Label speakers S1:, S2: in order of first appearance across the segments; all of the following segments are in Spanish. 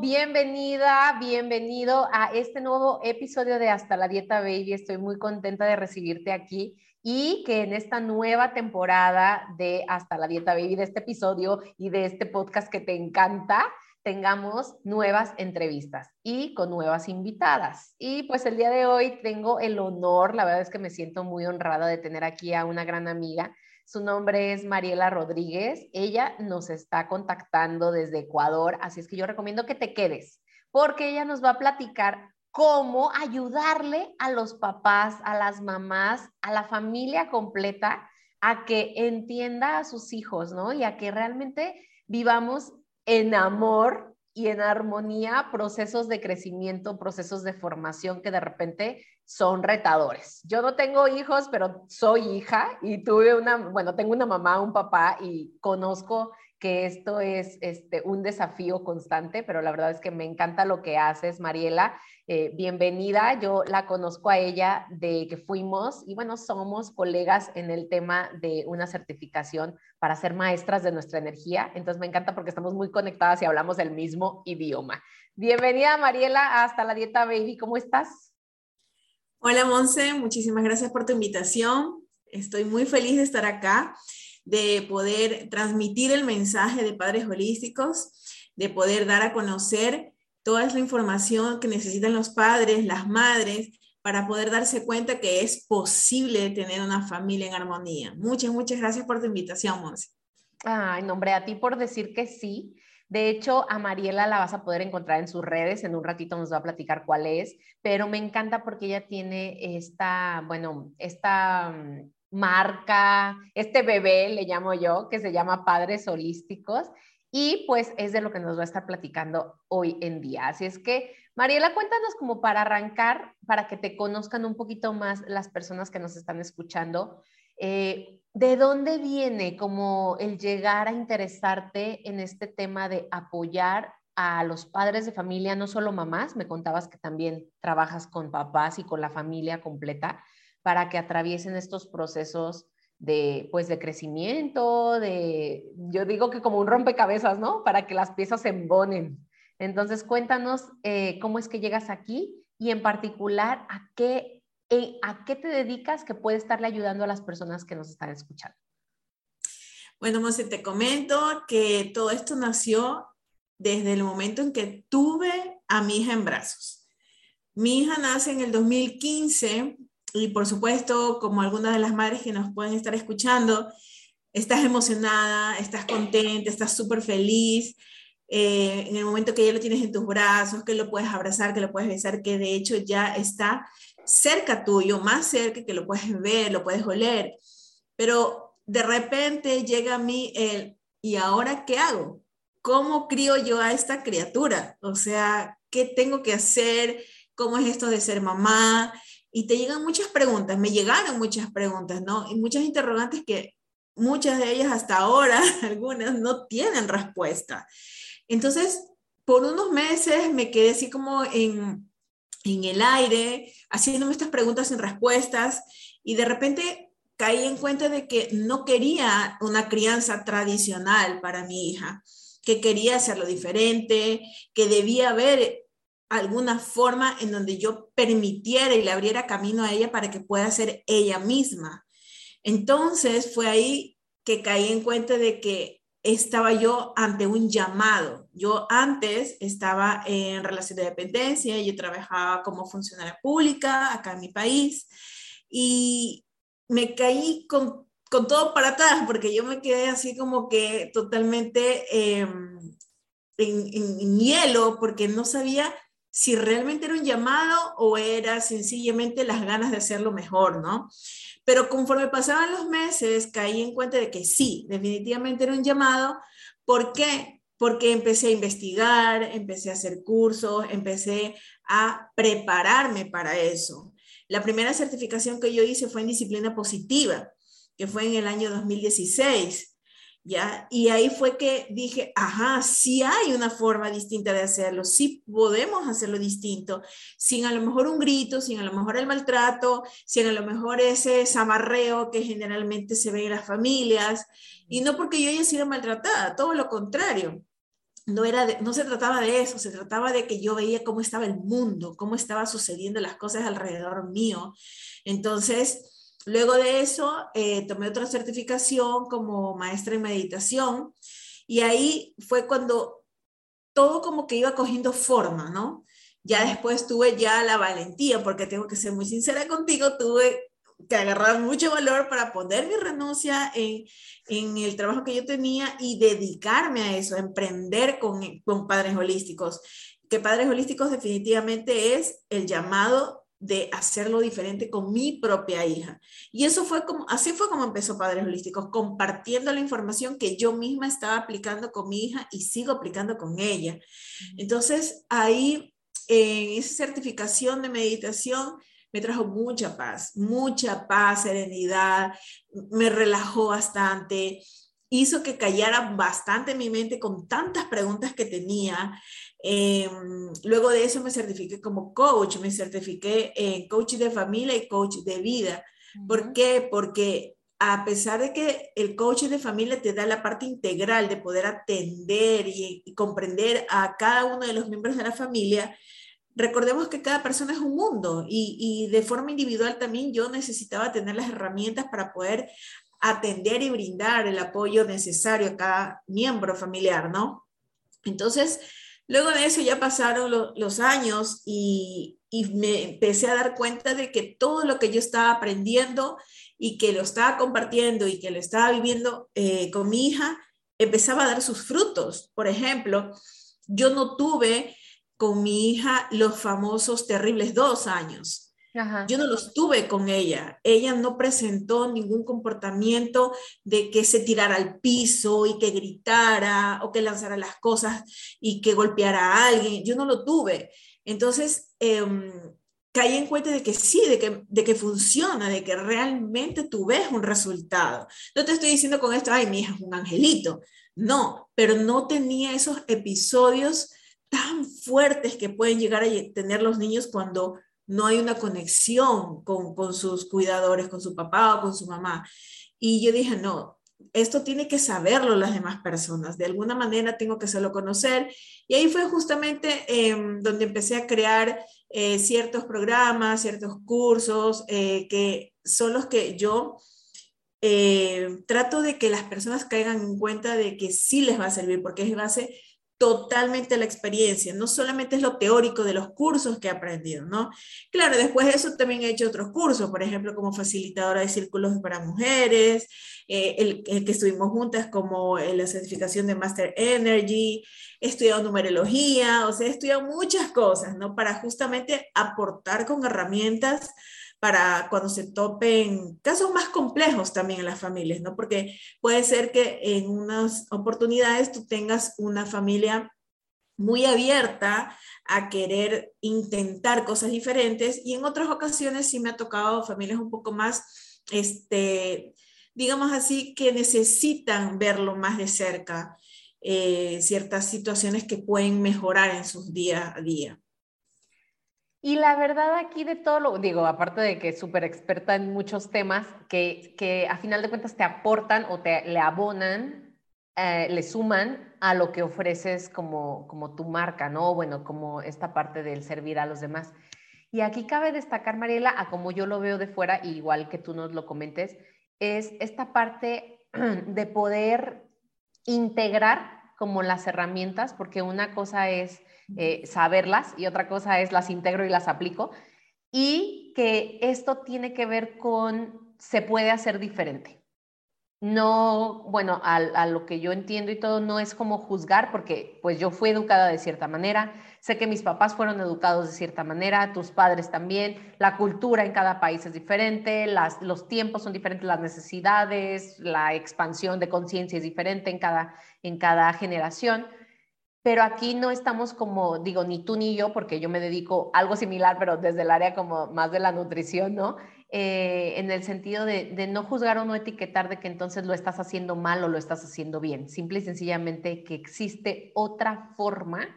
S1: Bienvenida, bienvenido a este nuevo episodio de Hasta la Dieta Baby. Estoy muy contenta de recibirte aquí y que en esta nueva temporada de Hasta la Dieta Baby, de este episodio y de este podcast que te encanta, tengamos nuevas entrevistas y con nuevas invitadas. Y pues el día de hoy tengo el honor, la verdad es que me siento muy honrada de tener aquí a una gran amiga su nombre es Mariela Rodríguez. Ella nos está contactando desde Ecuador, así es que yo recomiendo que te quedes, porque ella nos va a platicar cómo ayudarle a los papás, a las mamás, a la familia completa a que entienda a sus hijos, ¿no? Y a que realmente vivamos en amor y en armonía procesos de crecimiento, procesos de formación que de repente son retadores. Yo no tengo hijos, pero soy hija y tuve una, bueno, tengo una mamá, un papá y conozco que esto es este, un desafío constante, pero la verdad es que me encanta lo que haces, Mariela. Eh, bienvenida, yo la conozco a ella de que fuimos y bueno, somos colegas en el tema de una certificación para ser maestras de nuestra energía. Entonces me encanta porque estamos muy conectadas y hablamos el mismo idioma. Bienvenida, Mariela, hasta la Dieta Baby. ¿Cómo estás?
S2: Hola, Monse. Muchísimas gracias por tu invitación. Estoy muy feliz de estar acá de poder transmitir el mensaje de padres holísticos, de poder dar a conocer toda la información que necesitan los padres, las madres, para poder darse cuenta que es posible tener una familia en armonía. Muchas, muchas gracias por tu invitación, Monse.
S1: Ay, nombre a ti por decir que sí. De hecho, a Mariela la vas a poder encontrar en sus redes, en un ratito nos va a platicar cuál es, pero me encanta porque ella tiene esta, bueno, esta mm, marca, este bebé, le llamo yo, que se llama Padres Holísticos. Y pues es de lo que nos va a estar platicando hoy en día. Así es que, Mariela, cuéntanos como para arrancar, para que te conozcan un poquito más las personas que nos están escuchando, eh, ¿de dónde viene como el llegar a interesarte en este tema de apoyar a los padres de familia, no solo mamás, me contabas que también trabajas con papás y con la familia completa, para que atraviesen estos procesos de, pues, de crecimiento, de, yo digo que como un rompecabezas, ¿no? Para que las piezas se embonen. Entonces, cuéntanos eh, cómo es que llegas aquí y en particular a qué, eh, a qué te dedicas que puede estarle ayudando a las personas que nos están escuchando.
S2: Bueno, Monse, te comento que todo esto nació desde el momento en que tuve a mi hija en brazos. Mi hija nace en el 2015 y por supuesto, como algunas de las madres que nos pueden estar escuchando, estás emocionada, estás contenta, estás súper feliz. Eh, en el momento que ya lo tienes en tus brazos, que lo puedes abrazar, que lo puedes besar, que de hecho ya está cerca tuyo, más cerca, que lo puedes ver, lo puedes oler. Pero de repente llega a mí el, ¿y ahora qué hago? ¿Cómo crío yo a esta criatura? O sea, ¿qué tengo que hacer? ¿Cómo es esto de ser mamá? Y te llegan muchas preguntas, me llegaron muchas preguntas, ¿no? Y muchas interrogantes que muchas de ellas hasta ahora, algunas no tienen respuesta. Entonces, por unos meses me quedé así como en, en el aire, haciéndome estas preguntas sin respuestas, y de repente caí en cuenta de que no quería una crianza tradicional para mi hija, que quería hacerlo diferente, que debía haber alguna forma en donde yo permitiera y le abriera camino a ella para que pueda ser ella misma. Entonces fue ahí que caí en cuenta de que estaba yo ante un llamado. Yo antes estaba en relación de dependencia, yo trabajaba como funcionaria pública acá en mi país y me caí con, todo para atrás porque yo me quedé así como que totalmente em, en hielo porque no sabía si realmente era un llamado o era sencillamente las ganas de hacerlo mejor, ¿no? Pero conforme pasaban los meses, caí en cuenta de que sí, definitivamente era un llamado. ¿Por qué? porque empecé a investigar, empecé a hacer cursos, empecé a prepararme para eso. La primera certificación que yo hice fue en disciplina positiva, que fue en el año 2016. ¿Ya? Y ahí fue que dije, ajá, sí hay una forma distinta de hacerlo, sí podemos hacerlo distinto, sin a lo mejor un grito, sin a lo mejor el maltrato, sin a lo mejor ese zamarreo que generalmente se ve en las familias, y no porque yo haya sido maltratada, todo lo contrario. No, era no se trataba de eso, se trataba de que yo veía cómo estaba el mundo, cómo estaban sucediendo las cosas alrededor mío. Entonces, Luego de eso, eh, tomé otra certificación como maestra en meditación y ahí fue cuando todo como que iba cogiendo forma, ¿no? Ya después tuve ya la valentía, porque tengo que ser muy sincera contigo, tuve que agarrar mucho valor para poner mi renuncia en, el trabajo que yo tenía y dedicarme a eso, a emprender con padres holísticos. Que padres holísticos definitivamente es el llamado de hacerlo diferente con mi propia hija. Y eso fue como, así fue como empezó Padres Holísticos, compartiendo la información que yo misma estaba aplicando con mi hija y sigo aplicando con ella. Entonces, ahí, en esa certificación de meditación, me trajo mucha paz, mucha paz, serenidad, me relajó bastante, hizo que callara bastante mi mente con tantas preguntas que tenía. Em, luego de eso me certifiqué como coach, me certifiqué en coach de familia y coach de vida. ¿Por qué? Porque a pesar de que el coach de familia te da la parte integral de poder atender y, comprender a cada uno de los miembros de la familia, recordemos que cada persona es un mundo y, y, de forma individual también yo necesitaba tener las herramientas para poder atender y brindar el apoyo necesario a cada miembro familiar, ¿no? Entonces, luego de eso ya pasaron los años y, me empecé a dar cuenta de que todo lo que yo estaba aprendiendo y que lo estaba compartiendo y que lo estaba viviendo eh, con mi hija, empezaba a dar sus frutos. Por ejemplo, yo no tuve con mi hija los famosos terribles dos años. Yo no los tuve con ella. Ella no presentó ningún comportamiento de que se tirara al piso y que gritara o que lanzara las cosas y que golpeara a alguien. Yo no lo tuve. Entonces, em, caí en cuenta de que sí, de que, de que funciona, de que realmente tú ves un resultado. No te estoy diciendo con esto, ay, mi hija es un angelito. No, pero no tenía esos episodios tan fuertes que pueden llegar a tener los niños cuando no hay una conexión con, con sus cuidadores, con su papá o con su mamá. Y yo dije, no, esto tiene que saberlo las demás personas, de alguna manera tengo que hacerlo conocer. Y ahí fue justamente em, donde empecé a crear eh, ciertos programas, ciertos cursos, eh, que son los que yo eh, trato de que las personas caigan en cuenta de que sí les va a servir, porque es base totalmente la experiencia, no solamente es lo teórico de los cursos que he aprendido, ¿no? Claro, después de eso también he hecho otros cursos, por ejemplo, como facilitadora de círculos para mujeres, eh, el, que estuvimos juntas como la certificación de Master Energy, he estudiado numerología, o sea, he estudiado muchas cosas, ¿no? Para justamente aportar con herramientas para cuando se topen casos más complejos también en las familias, ¿no? Porque puede ser que en unas oportunidades tú tengas una familia muy abierta a querer intentar cosas diferentes y en otras ocasiones sí me ha tocado familias un poco más, este, digamos así, que necesitan verlo más de cerca, eh, ciertas situaciones que pueden mejorar en sus día a día.
S1: Y la verdad aquí de todo lo, digo, aparte de que es súper experta en muchos temas que, que a final de cuentas te aportan o te le abonan, eh, le suman a lo que ofreces como, como tu marca, ¿no? Bueno, como esta parte del servir a los demás. Y aquí cabe destacar, Mariela, a como yo lo veo de fuera, igual que tú nos lo comentes, es esta parte de poder integrar como las herramientas, porque una cosa es eh, saberlas y otra cosa es las integro y las aplico. Y que esto tiene que ver con se puede hacer diferente. No, bueno, a, lo que yo entiendo y todo, no es como juzgar, porque pues yo fui educada de cierta manera, sé que mis papás fueron educados de cierta manera, tus padres también, la cultura en cada país es diferente, las, los tiempos son diferentes, las necesidades, la expansión de conciencia es diferente en cada, en cada generación. Pero aquí no estamos como, digo, ni tú ni yo, porque yo me dedico a algo similar, pero desde el área como más de la nutrición, ¿no? Eh, en el sentido de, de, no juzgar o no etiquetar de que entonces lo estás haciendo mal o lo estás haciendo bien. Simple y sencillamente que existe otra forma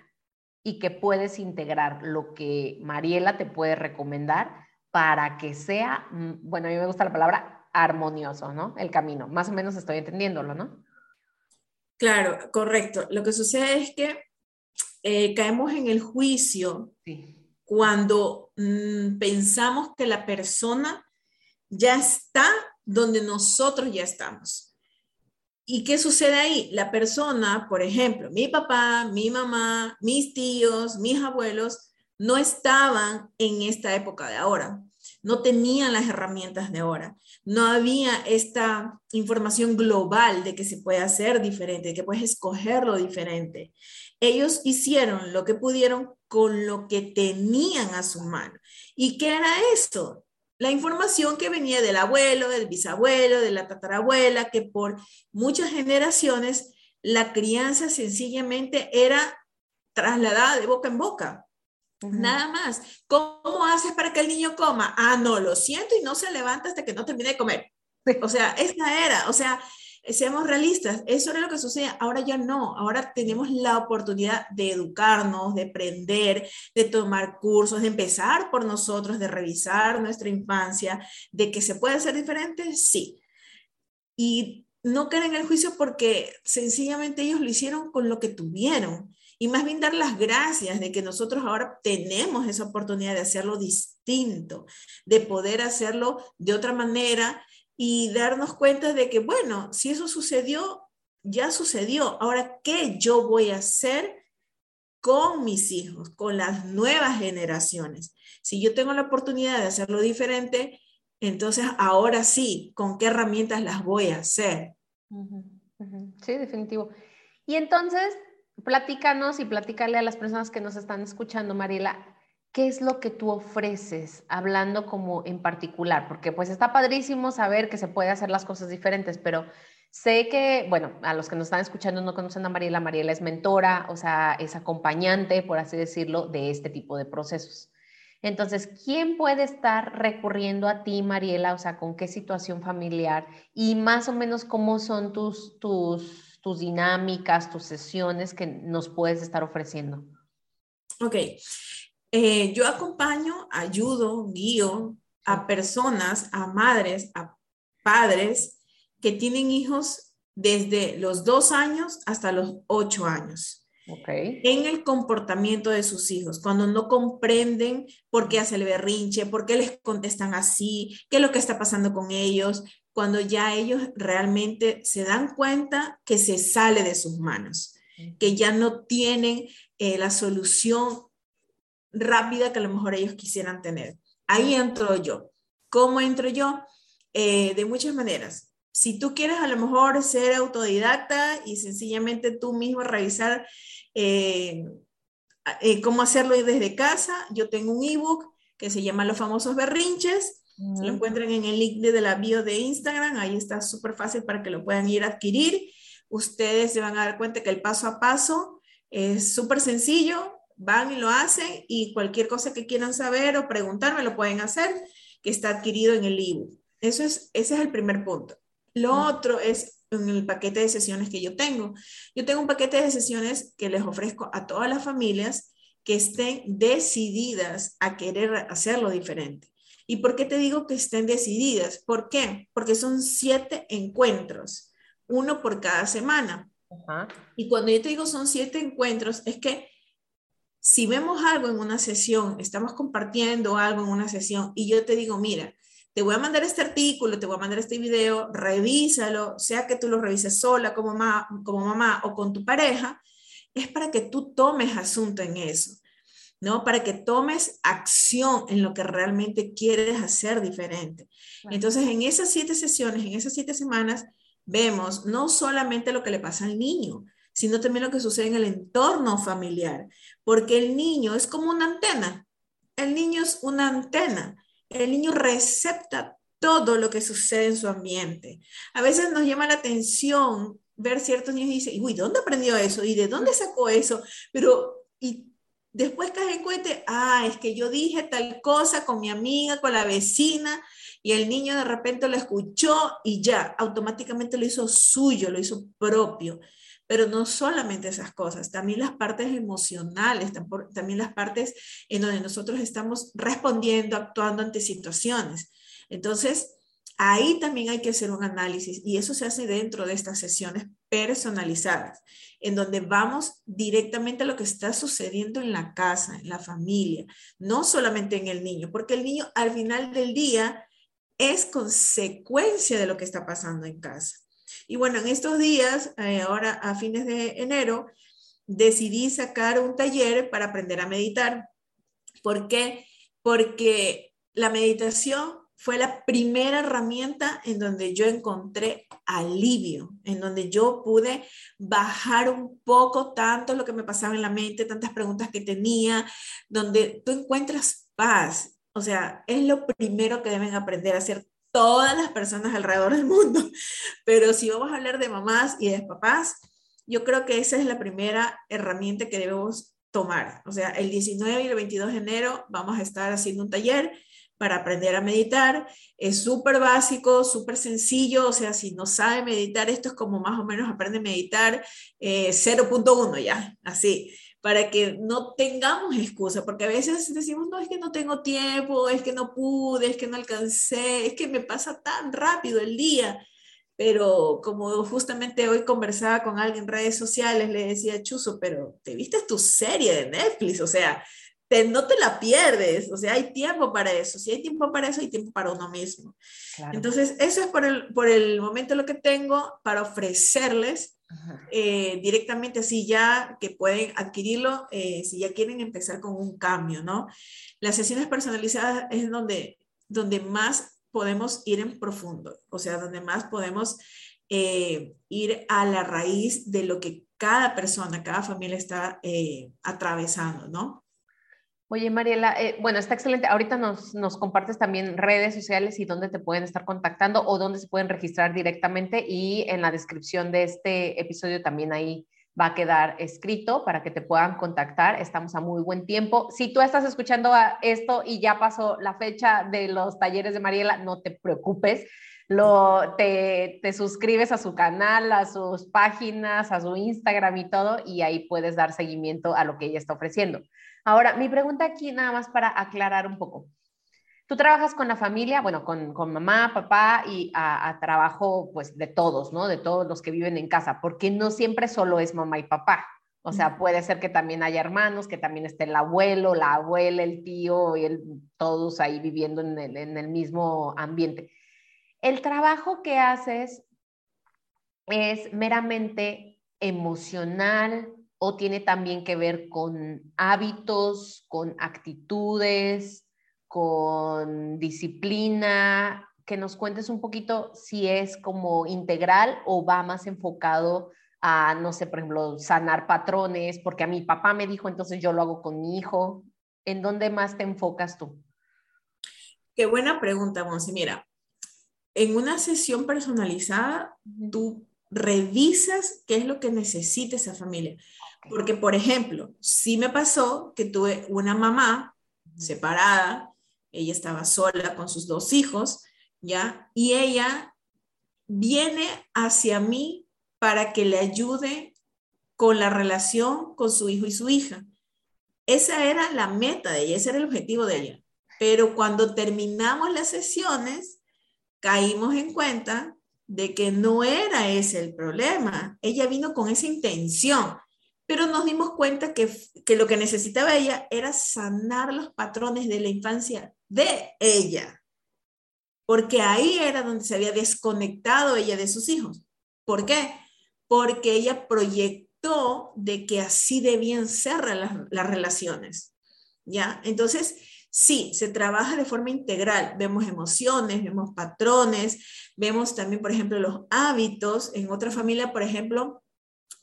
S1: y que puedes integrar lo que Mariela te puede recomendar para que sea, mm, bueno, a mí me gusta la palabra armonioso, ¿no? El camino. Más o menos estoy entendiéndolo, ¿no?
S2: Claro, correcto. Lo que sucede es que eh, caemos en el juicio cuando mm, pensamos que la persona ya está donde nosotros ya estamos. ¿Y qué sucede ahí? La persona, por ejemplo, mi papá, mi mamá, mis tíos, mis abuelos, no estaban en esta época de ahora no tenían las herramientas de ahora. No había esta información global de que se puede hacer diferente, de que puedes escogerlo diferente. Ellos hicieron lo que pudieron con lo que tenían a su mano. ¿Y qué era esto? La información que venía del abuelo, del bisabuelo, de la tatarabuela, que por muchas generaciones la crianza sencillamente era trasladada de boca en boca. Nada más. ¿Cómo haces para que el niño coma? Ah, no, lo siento y no se levanta hasta que no termine de comer. O sea, esa era, o sea, seamos realistas, eso era lo que sucede. Ahora ya no, ahora tenemos la oportunidad de educarnos, de aprender, de tomar cursos, de empezar por nosotros, de revisar nuestra infancia, de que se puede hacer diferente, sí. Y no caer en el juicio porque sencillamente ellos lo hicieron con lo que tuvieron y más bien dar las gracias de que nosotros ahora tenemos esa oportunidad de hacerlo distinto, de poder hacerlo de otra manera y darnos cuenta de que, bueno, si eso sucedió, ya sucedió. Ahora, ¿qué yo voy a hacer con mis hijos, con las nuevas generaciones? Si yo tengo la oportunidad de hacerlo diferente, entonces ahora sí, ¿con qué herramientas las voy a hacer?
S1: Sí, definitivo. Y entonces, platícanos y platícale a las personas que nos están escuchando, Mariela, ¿qué es lo que tú ofreces hablando como en particular? Porque pues está padrísimo saber que se puede hacer las cosas diferentes, pero sé que, bueno, a los que nos están escuchando no conocen a Mariela, Mariela es mentora, o sea, es acompañante, por así decirlo, de este tipo de procesos. Entonces, ¿quién puede estar recurriendo a ti, Mariela? O sea, ¿con qué situación familiar? Y más o menos cómo son tus, tus tus dinámicas, tus sesiones que nos puedes estar ofreciendo?
S2: Ok. Eh, yo acompaño, ayudo, guío a personas, a madres, a padres que tienen hijos desde los dos años hasta los ocho años. Okay. En el comportamiento de sus hijos, cuando no comprenden por qué hace el berrinche, por qué les contestan así, qué es lo que está pasando con ellos, cuando ya ellos realmente se dan cuenta que se sale de sus manos, que ya no tienen eh, la solución rápida que a lo mejor ellos quisieran tener. Ahí entro yo. ¿Cómo entro yo? Eh, de muchas maneras. Si tú quieres a lo mejor ser autodidacta y sencillamente tú mismo revisar eh, cómo hacerlo desde casa, yo tengo un ebook que se llama Los famosos berrinches lo encuentran en el link de la bio de Instagram, ahí está súper fácil para que lo puedan ir a adquirir. Ustedes se van a dar cuenta que el paso a paso es súper sencillo, van y lo hacen y cualquier cosa que quieran saber o preguntarme lo pueden hacer, que está adquirido en el ebook. Eso es, ese es el primer punto. Lo otro es en el paquete de sesiones que yo tengo. Yo tengo un paquete de sesiones que les ofrezco a todas las familias que estén decididas a querer hacerlo diferente. ¿Y por qué te digo que estén decididas? ¿Por qué? Porque son siete encuentros, uno por cada semana. Y cuando yo te digo son siete encuentros, es que si vemos algo en una sesión, estamos compartiendo algo en una sesión y yo te digo, mira, te voy a mandar este artículo, te voy a mandar este video, revísalo, sea que tú lo revises sola como, como mamá o con tu pareja, es para que tú tomes asunto en eso. ¿No? Para que tomes acción en lo que realmente quieres hacer diferente. Entonces, en esas siete sesiones, en esas siete semanas, vemos no solamente lo que le pasa al niño, sino también lo que sucede en el entorno familiar, porque el niño es como una antena. El niño es una antena. El niño recepta todo lo que sucede en su ambiente. A veces nos llama la atención ver ciertos niños y dice, uy, ¿dónde aprendió eso? ¿Y de dónde sacó eso? Pero, y después cae en cuenta, ah, es que yo dije tal cosa con mi amiga, con la vecina, y el niño de repente lo escuchó y ya, automáticamente lo hizo suyo, lo hizo propio. Pero no solamente esas cosas, también las partes emocionales, también las partes en donde nosotros estamos respondiendo, actuando ante situaciones. Entonces, Ahí también hay que hacer un análisis y eso se hace dentro de estas sesiones personalizadas, en donde vamos directamente a lo que está sucediendo en la casa, en la familia, no solamente en el niño, porque el niño al final del día es consecuencia de lo que está pasando en casa. Y bueno, en estos días, eh, ahora a fines de enero, decidí sacar un taller para aprender a meditar. ¿Por qué? Porque la meditación fue la primera herramienta en donde yo encontré alivio, en donde yo pude bajar un poco tanto lo que me pasaba en la mente, tantas preguntas que tenía, donde tú encuentras paz. O sea, es lo primero que deben aprender a hacer todas las personas alrededor del mundo. Pero si vamos a hablar de mamás y de papás, yo creo que esa es la primera herramienta que debemos tomar. O sea, el 19 y el 22 de enero vamos a estar haciendo un taller para aprender a meditar. Es súper básico, súper sencillo, o sea, si no sabe meditar, esto es como más o menos aprende a meditar 0.1 eh, ya, así, para que no tengamos excusa, porque a veces decimos, no, es que no tengo tiempo, es que no pude, es que no alcancé, es que me pasa tan rápido el día. Pero como justamente hoy conversaba con alguien en redes sociales, le decía, Chuso, pero te viste tu serie de Netflix, o sea, no te la pierdes, o sea, hay tiempo para eso. Si hay tiempo para eso, hay tiempo para uno mismo. Entonces, eso es por el, por el momento lo que tengo para ofrecerles eh, directamente así ya que pueden adquirirlo eh, si ya quieren empezar con un cambio, ¿no? Las sesiones personalizadas es donde, donde más podemos ir en profundo, o sea, donde más podemos eh, ir a la raíz de lo que cada persona, cada familia está atravesando, ¿no?
S1: Oye, Mariela, eh, bueno, está excelente. Ahorita nos, compartes también redes sociales y dónde te pueden estar contactando o dónde se pueden registrar directamente y en la descripción de este episodio también ahí va a quedar escrito para que te puedan contactar. Estamos a muy buen tiempo. Si tú estás escuchando esto y ya pasó la fecha de los talleres de Mariela, no te preocupes. Lo, te, te suscribes a su canal, a sus páginas, a su Instagram y todo, y ahí puedes dar seguimiento a lo que ella está ofreciendo. Ahora, mi pregunta aquí nada más para aclarar un poco. Tú trabajas con la familia, bueno, con, mamá, papá y a, trabajo pues de todos, ¿no? De todos los que viven en casa, porque no siempre solo es mamá y papá. O sea, puede ser que también haya hermanos, que también esté el abuelo, la abuela, el tío y el, todos ahí viviendo en el, en el mismo ambiente. El trabajo que haces es meramente emocional, o tiene también que ver con hábitos, con actitudes, con disciplina? Que nos cuentes un poquito si es como integral o va más enfocado a, no sé, por ejemplo, sanar patrones, porque a mi papá me dijo, entonces yo lo hago con mi hijo. ¿En dónde más te enfocas tú?
S2: Qué buena pregunta, Monsi. Mira, en una sesión personalizada, tú revisas qué es lo que necesita esa familia. Porque, por ejemplo, sí me pasó que tuve una mamá separada, ella estaba sola con sus dos hijos, ¿ya? Y ella viene hacia mí para que le ayude con la relación con su hijo y su hija. Esa era la meta de ella, ese era el objetivo de ella. Pero cuando terminamos las sesiones, caímos en cuenta de que no era ese el problema. Ella vino con esa intención pero nos dimos cuenta que, lo que necesitaba ella era sanar los patrones de la infancia de ella, porque ahí era donde se había desconectado ella de sus hijos. ¿Por qué? Porque ella proyectó de que así debían ser las, las relaciones. ¿Ya? Entonces, sí, se trabaja de forma integral. Vemos emociones, vemos patrones, vemos también, por ejemplo, los hábitos. En otra familia, por ejemplo,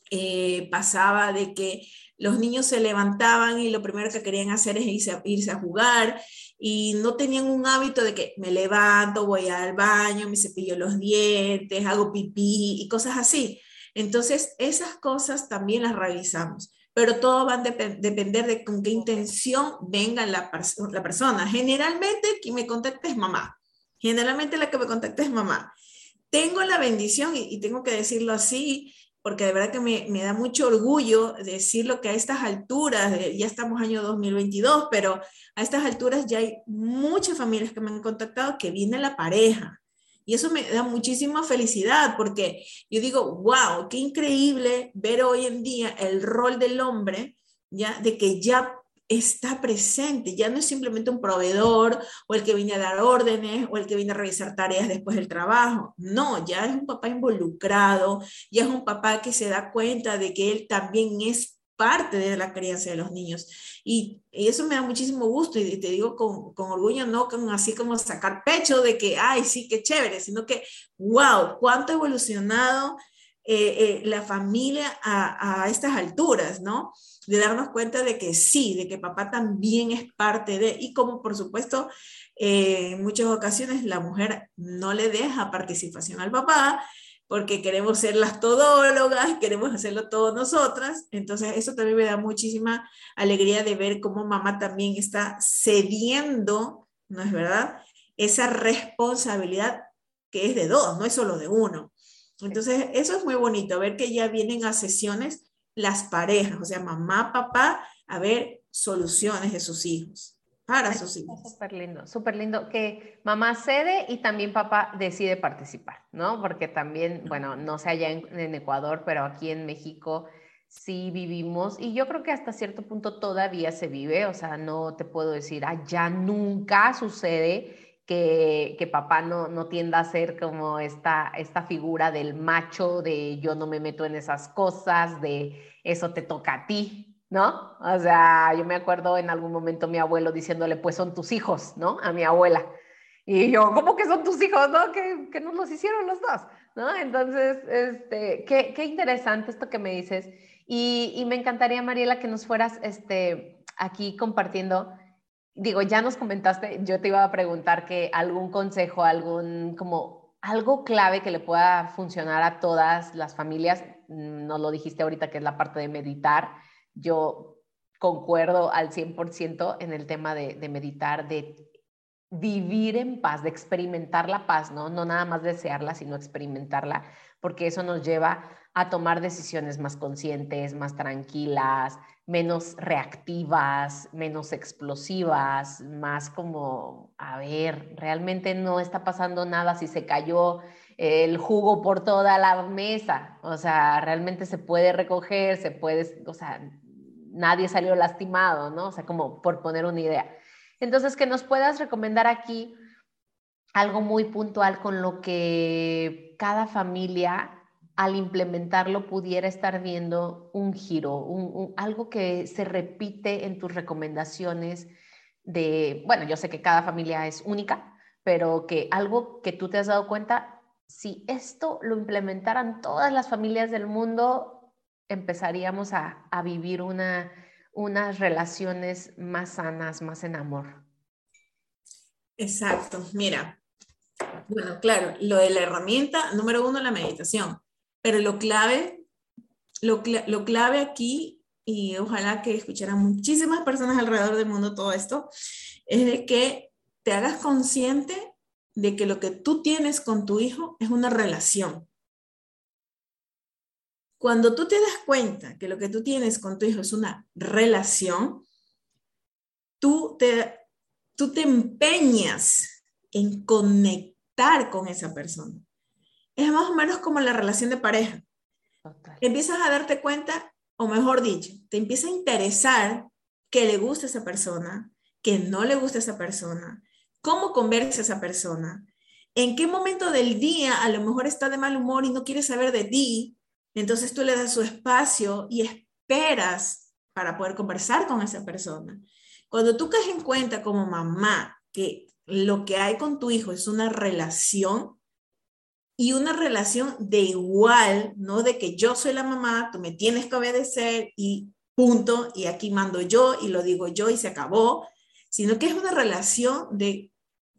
S2: eh, pasaba de que los niños se levantaban y lo primero que querían hacer es irse a, irse a jugar y no tenían un hábito de que me levanto, voy al baño, me cepillo los dientes, hago pipí y cosas así. Entonces, esas cosas también las revisamos, pero todo va a depender de con qué intención venga la, la persona. Generalmente, quien me contacta es mamá. Generalmente la que me contacta es mamá. Tengo la bendición, y, y tengo que decirlo así, porque de verdad que me, me, da mucho orgullo decirlo que a estas alturas, ya estamos año 2022, pero a estas alturas ya hay muchas familias que me han contactado que viene la pareja. Y eso me da muchísima felicidad porque yo digo, wow, qué increíble ver hoy en día el rol del hombre, ya de que ya está presente, ya no es simplemente un proveedor o el que viene a dar órdenes o el que viene a revisar tareas después del trabajo. No, ya es un papá involucrado, ya es un papá que se da cuenta de que él también es parte de la crianza de los niños. Y, eso me da muchísimo gusto y te digo con, con orgullo, no con así como sacar pecho de que, ay, sí, qué chévere, sino que, wow, cuánto ha evolucionado eh, eh, la familia a, a estas alturas, ¿no? de darnos cuenta de que sí, de que papá también es parte de, y como por supuesto eh, en muchas ocasiones la mujer no le deja participación al papá porque queremos ser las todólogas, queremos hacerlo todos nosotras, entonces eso también me da muchísima alegría de ver cómo mamá también está cediendo, ¿no es verdad? Esa responsabilidad que es de dos, no es solo de uno. Entonces, eso es muy bonito, ver que ya vienen a sesiones las parejas, o sea, mamá, papá, a ver soluciones de sus hijos, para sus hijos.
S1: Súper lindo, súper lindo que mamá cede y también papá decide participar, ¿no? Porque también, bueno, no sé allá en, Ecuador, pero aquí en México sí vivimos y yo creo que hasta cierto punto todavía se vive, o sea, no te puedo decir, ah, ya nunca sucede que, que, papá no, no tienda a ser como esta, esta figura del macho, de yo no me meto en esas cosas, de eso te toca a ti, ¿no? O sea, yo me acuerdo en algún momento mi abuelo diciéndole, pues son tus hijos, ¿no? A mi abuela. Y yo, ¿cómo que son tus hijos, no? Que, que nos los hicieron los dos, ¿no? Entonces, este, qué, qué interesante esto que me dices. Y, y, me encantaría, Mariela, que nos fueras este, aquí compartiendo digo, ya nos comentaste, yo te iba a preguntar que algún consejo, algún como algo clave que le pueda funcionar a todas las familias, mm, nos lo dijiste ahorita que es la parte de meditar, yo concuerdo al 100% en el tema de, meditar, de vivir en paz, de experimentar la paz, ¿no? No nada más desearla, sino experimentarla, porque eso nos lleva a tomar decisiones más conscientes, más tranquilas, menos reactivas, menos explosivas, más como, a ver, realmente no está pasando nada si se cayó el jugo por toda la mesa, o sea, realmente se puede recoger, se puede, o sea, nadie salió lastimado, ¿no? O sea, como por poner una idea. Entonces, que nos puedas recomendar aquí algo muy puntual con lo que cada familia al implementarlo pudiera estar viendo un giro, algo que se repite en tus recomendaciones de, bueno, yo sé que cada familia es única, pero que algo que tú te has dado cuenta, si esto lo implementaran todas las familias del mundo, empezaríamos a, vivir una, unas relaciones más sanas, más en amor.
S2: Exacto, mira, bueno, claro, lo de la herramienta, número uno, la meditación. Pero lo clave, lo, lo clave aquí, y ojalá que escucharan muchísimas personas alrededor del mundo todo esto, es de que te hagas consciente de que lo que tú tienes con tu hijo es una relación. Cuando tú te das cuenta que lo que tú tienes con tu hijo es una relación, tú te, tú te empeñas en conectar con esa persona es más o menos como la relación de pareja. Empiezas a darte cuenta, o mejor dicho, te empieza a interesar que le gusta a esa persona, que no le gusta a esa persona, cómo conversa esa persona, en qué momento del día a lo mejor está de mal humor y no quiere saber de ti, entonces tú le das su espacio y esperas para poder conversar con esa persona. Cuando tú caes en cuenta como mamá que lo que hay con tu hijo es una relación, y una relación de igual, no de que yo soy la mamá, tú me tienes que obedecer y punto, y aquí mando yo y lo digo yo y se acabó, sino que es una relación de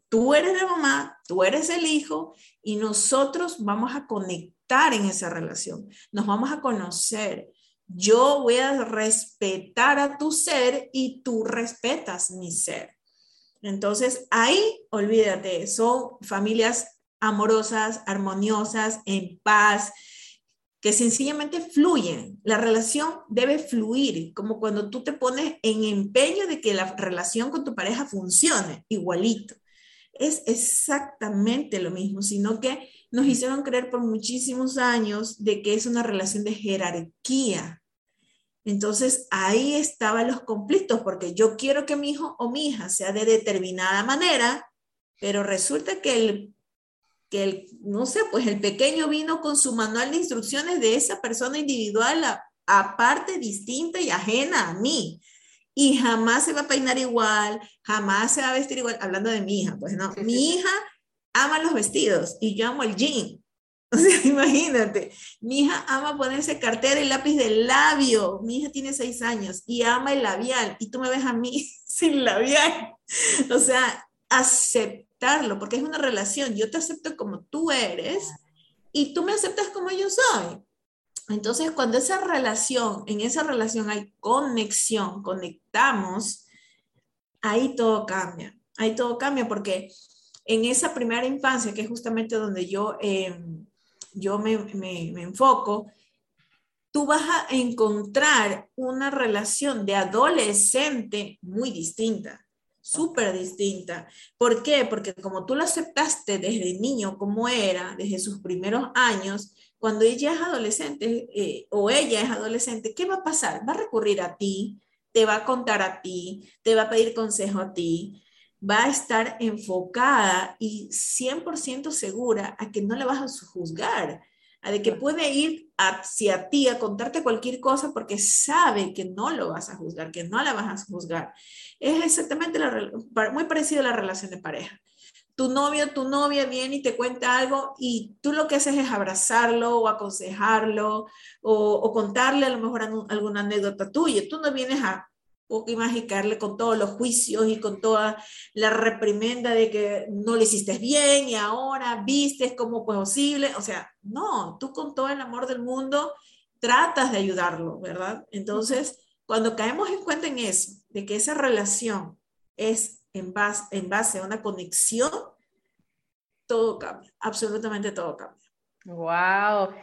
S2: tú eres la mamá, tú eres el hijo y nosotros vamos a conectar estar en esa relación, nos vamos a conocer. Yo voy a respetar a tu ser y tú respetas mi ser. Entonces, ahí, olvídate, son familias amorosas, armoniosas, en paz, que sencillamente fluyen. La relación debe fluir, como cuando tú te pones en empeño de que la relación con tu pareja funcione, igualito. Es exactamente lo mismo, sino que nos hicieron creer por muchísimos años de que es una relación de jerarquía. Entonces ahí estaban los conflictos, porque yo quiero que mi hijo o mi hija sea de determinada manera, pero resulta que el que el, no sé, pues el pequeño vino con su manual de instrucciones de esa persona individual aparte, distinta y ajena a mí. Y jamás se va a peinar igual, jamás se va a vestir igual, hablando de mi hija, pues no, mi hija ama los vestidos y yo amo el jean. O sea, imagínate, mi hija ama ponerse cartera y lápiz de labio. Mi hija tiene seis años y ama el labial. Y tú me ves a mí sin labial. O sea, aceptar porque es una relación. Yo te acepto como tú eres y tú me aceptas como yo soy. Entonces, cuando esa relación, en esa relación hay conexión, conectamos, ahí todo cambia. Ahí todo cambia porque en esa primera infancia, que es justamente donde yo, em, yo me, me, me enfoco, tú vas a encontrar una relación de adolescente muy distinta súper distinta. ¿Por qué? Porque como tú lo aceptaste desde niño como era, desde sus primeros años, cuando ella es adolescente eh, o ella es adolescente, ¿qué va a pasar? Va a recurrir a ti, te va a contar a ti, te va a pedir consejo a ti, va a estar enfocada y 100% segura a que no le vas a juzgar, a de que puede ir hacia ti a contarte cualquier cosa porque sabe que no lo vas a juzgar, que no la vas a juzgar. Es exactamente muy parecido a la relación de pareja. Tu novio, tu novia viene y te cuenta algo y tú lo que haces es abrazarlo o aconsejarlo o, contarle a lo mejor alguna anécdota tuya. Tú no vienes a y magicarle con todos los juicios y con toda la reprimenda de que no le hiciste bien y ahora vistes como posible. O sea, no, tú con todo el amor del mundo tratas de ayudarlo, ¿verdad? Entonces, cuando caemos en cuenta en eso, de que esa relación es en base, en base a una conexión, todo cambia, absolutamente todo cambia.
S1: Wow.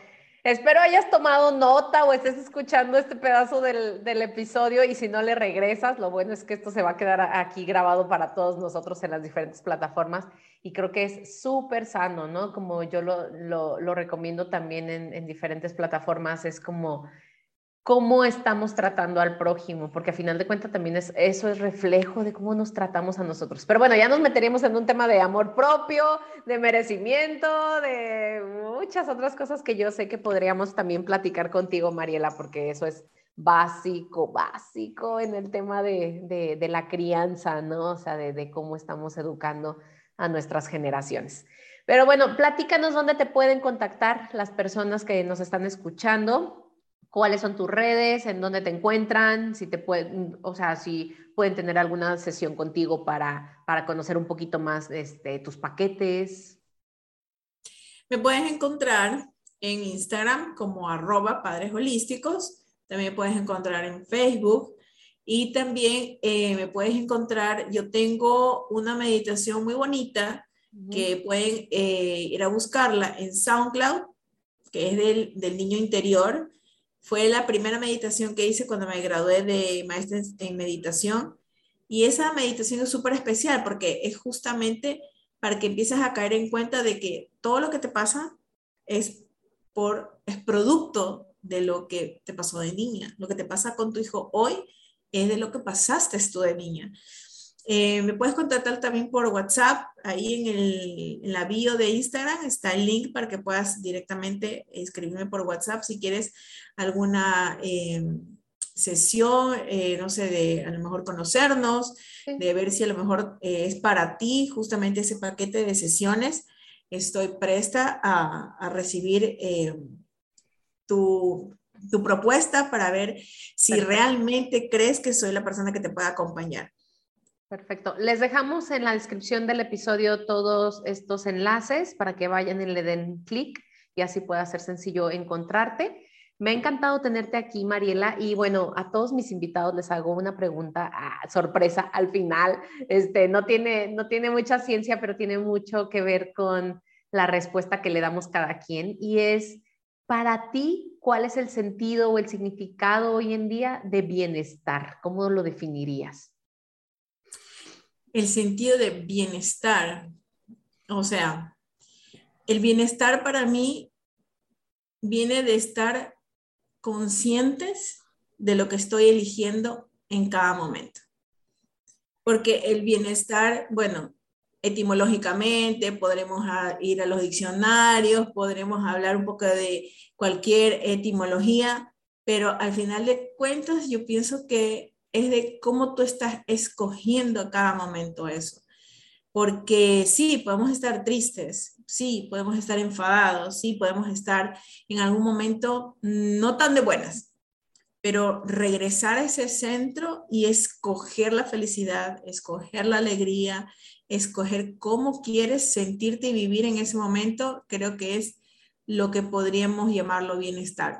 S1: Espero hayas tomado nota o estés escuchando este pedazo del, del, episodio y si no le regresas, lo bueno es que esto se va a quedar aquí grabado para todos nosotros en las diferentes plataformas y creo que es súper sano, ¿no? Como yo lo, lo, recomiendo también en, en, diferentes plataformas, es como cómo estamos tratando al prójimo, porque a final de cuentas también es, eso es reflejo de cómo nos tratamos a nosotros. Pero bueno, ya nos meteríamos en un tema de amor propio, de merecimiento, de muchas otras cosas que yo sé que podríamos también platicar contigo, Mariela, porque eso es básico, básico en el tema de, de, la crianza, ¿no? O sea, de, de cómo estamos educando a nuestras generaciones. Pero bueno, platícanos dónde te pueden contactar las personas que nos están escuchando cuáles son tus redes, en dónde te encuentran, si te pueden, o sea, si pueden tener alguna sesión contigo para, para conocer un poquito más este, tus paquetes.
S2: Me puedes encontrar en Instagram como arroba padres holísticos, también puedes encontrar en Facebook y también eh, me puedes encontrar, yo tengo una meditación muy bonita que pueden eh, ir a buscarla en SoundCloud, que es del, del niño interior fue la primera meditación que hice cuando me gradué de maestra en meditación. Y esa meditación es súper especial porque es justamente para que empieces a caer en cuenta de que todo lo que te pasa es, por, es producto de lo que te pasó de niña. Lo que te pasa con tu hijo hoy es de lo que pasaste tú de niña. Eh, me puedes contactar también por WhatsApp. Ahí en, el, en, la bio de Instagram está el link para que puedas directamente escribirme por WhatsApp si quieres alguna eh, sesión, eh, no sé, de a lo mejor conocernos, de ver si a lo mejor es para ti justamente ese paquete de sesiones. Estoy presta a, a recibir tu, tu propuesta para ver si realmente crees que soy la persona que te pueda acompañar.
S1: Perfecto. Les dejamos en la descripción del episodio todos estos enlaces para que vayan y le den clic y así pueda ser sencillo encontrarte. Me ha encantado tenerte aquí, Mariela, y bueno, a todos mis invitados les hago una pregunta ah, sorpresa al final. Este, no, tiene, no tiene mucha ciencia, pero tiene mucho que ver con la respuesta que le damos cada quien, y es, para ti, ¿cuál es el sentido o el significado hoy en día de bienestar? ¿Cómo lo definirías?
S2: El sentido de bienestar, o sea, el bienestar para mí viene de estar conscientes de lo que estoy eligiendo en cada momento. Porque el bienestar, bueno, etimológicamente, podremos ir a los diccionarios, podremos hablar un poco de cualquier etimología, pero al final de cuentas yo pienso que es de cómo tú estás escogiendo a cada momento eso. Porque sí, podemos estar tristes, sí, podemos estar enfadados, sí, podemos estar en algún momento no tan de buenas, pero regresar a ese centro y escoger la felicidad, escoger la alegría, escoger cómo quieres sentirte y vivir en ese momento, creo que es lo que podríamos llamarlo bienestar.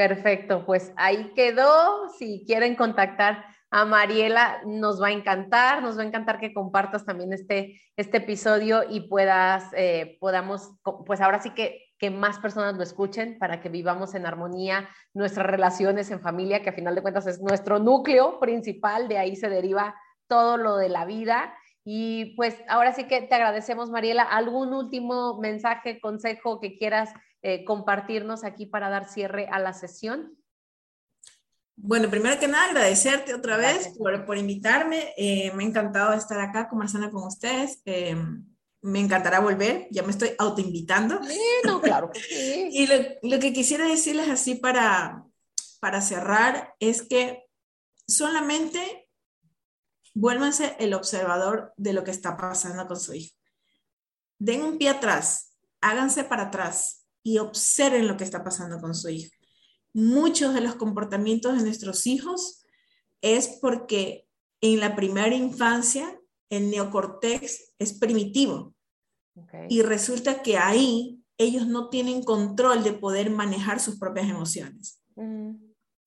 S1: Perfecto, pues ahí quedó. Si quieren contactar a Mariela, nos va a encantar, nos va a encantar que compartas también este, este episodio y puedas, eh, podamos, pues ahora sí que, que más personas lo escuchen para que vivamos en armonía nuestras relaciones en familia, que a final de cuentas es nuestro núcleo principal, de ahí se deriva todo lo de la vida. Y pues ahora sí que te agradecemos, Mariela. ¿Algún último mensaje, consejo que quieras eh, compartirnos aquí para dar cierre a la sesión?
S2: Bueno, primero que nada, agradecerte otra vez por, invitarme. Eh, me ha encantado estar acá conversando con ustedes. Eh, me encantará volver, ya me estoy autoinvitando.
S1: Sí, no, claro sí.
S2: y lo, que quisiera decirles así para, para cerrar es que solamente vuélvanse el observador de lo que está pasando con su hijo. Den un pie atrás, háganse para atrás y observen lo que está pasando con su hijo muchos de los comportamientos de nuestros hijos es porque en la primera infancia el neocortex es primitivo. Y resulta que ahí ellos no tienen control de poder manejar sus propias emociones. Mm.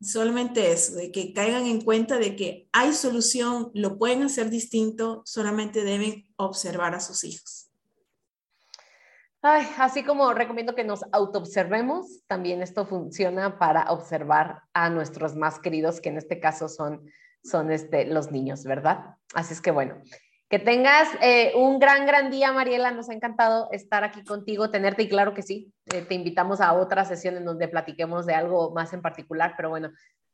S2: Solamente eso, de que caigan en cuenta de que hay solución, lo pueden hacer distinto, solamente deben observar a sus hijos.
S1: Así como recomiendo que nos autoobservemos, también esto funciona para observar a nuestros más queridos, que en este caso son, son este, los niños, ¿verdad? Así es que bueno, que tengas eh, un gran, gran día, Mariela. Nos ha encantado estar aquí contigo, tenerte y claro que sí, eh, te invitamos a otra sesión en donde platiquemos de algo más en particular, pero bueno,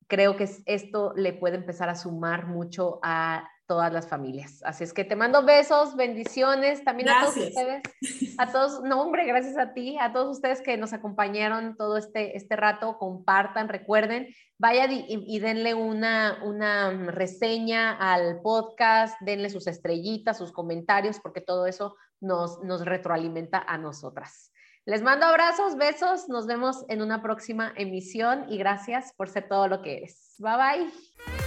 S1: creo que esto le puede empezar a sumar mucho a todas las familias. Así es que te mando besos, bendiciones también a todos ustedes, a todos, no hombre, gracias a ti, a todos ustedes que nos acompañaron todo este, este rato, compartan, recuerden, vayan y, denle una, una reseña al podcast, denle sus estrellitas, sus comentarios, porque todo eso nos, nos retroalimenta a nosotras. Les mando abrazos, besos, nos vemos en una próxima emisión y gracias por ser todo lo que eres. Bye bye.